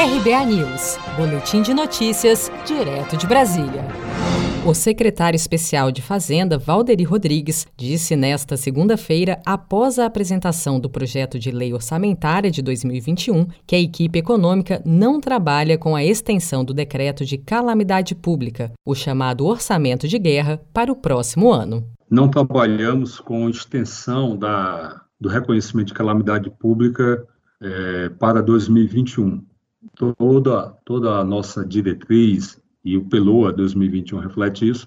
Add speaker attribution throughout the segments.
Speaker 1: RBA News, Boletim de Notícias, direto de Brasília. O secretário especial de Fazenda, Valderi Rodrigues, disse nesta segunda-feira, após a apresentação do projeto de lei orçamentária de 2021, que a equipe econômica não trabalha com a extensão do decreto de calamidade pública, o chamado orçamento de guerra, para o próximo ano.
Speaker 2: Não trabalhamos com extensão da, do reconhecimento de calamidade pública é, para 2021 toda, toda a nossa diretriz, e o PELOA 2021 reflete isso,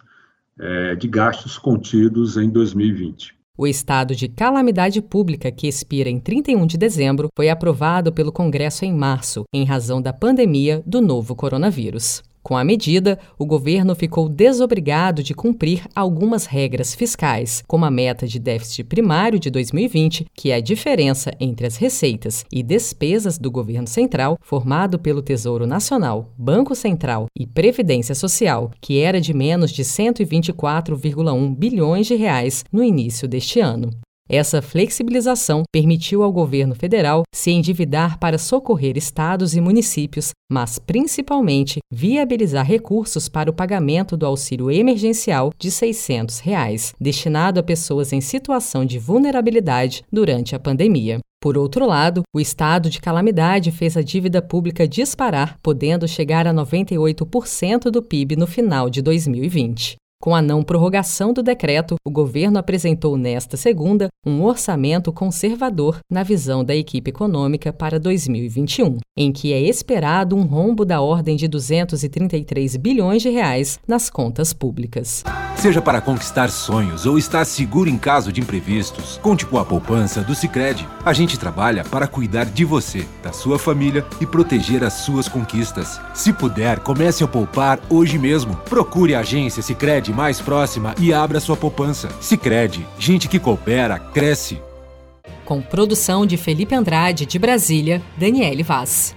Speaker 2: é, de gastos contidos em 2020.
Speaker 1: O estado de calamidade pública, que expira em 31 de dezembro, foi aprovado pelo Congresso em março, em razão da pandemia do novo coronavírus. Com a medida, o governo ficou desobrigado de cumprir algumas regras fiscais, como a meta de déficit primário de 2020, que é a diferença entre as receitas e despesas do governo central, formado pelo Tesouro Nacional, Banco Central e Previdência Social, que era de menos de 124,1 bilhões de reais no início deste ano. Essa flexibilização permitiu ao governo federal se endividar para socorrer estados e municípios, mas principalmente viabilizar recursos para o pagamento do auxílio emergencial de 600 reais, destinado a pessoas em situação de vulnerabilidade durante a pandemia. Por outro lado, o estado de calamidade fez a dívida pública disparar, podendo chegar a 98% do PIB no final de 2020. Com a não prorrogação do decreto, o governo apresentou nesta segunda um orçamento conservador na visão da equipe econômica para 2021, em que é esperado um rombo da ordem de 233 bilhões de reais nas contas públicas.
Speaker 3: Seja para conquistar sonhos ou estar seguro em caso de imprevistos, conte com a poupança do Sicredi. A gente trabalha para cuidar de você, da sua família e proteger as suas conquistas. Se puder, comece a poupar hoje mesmo. Procure a agência Sicredi mais próxima e abra sua poupança. Sicredi, gente que coopera cresce.
Speaker 1: Com produção de Felipe Andrade de Brasília, Daniele Vaz.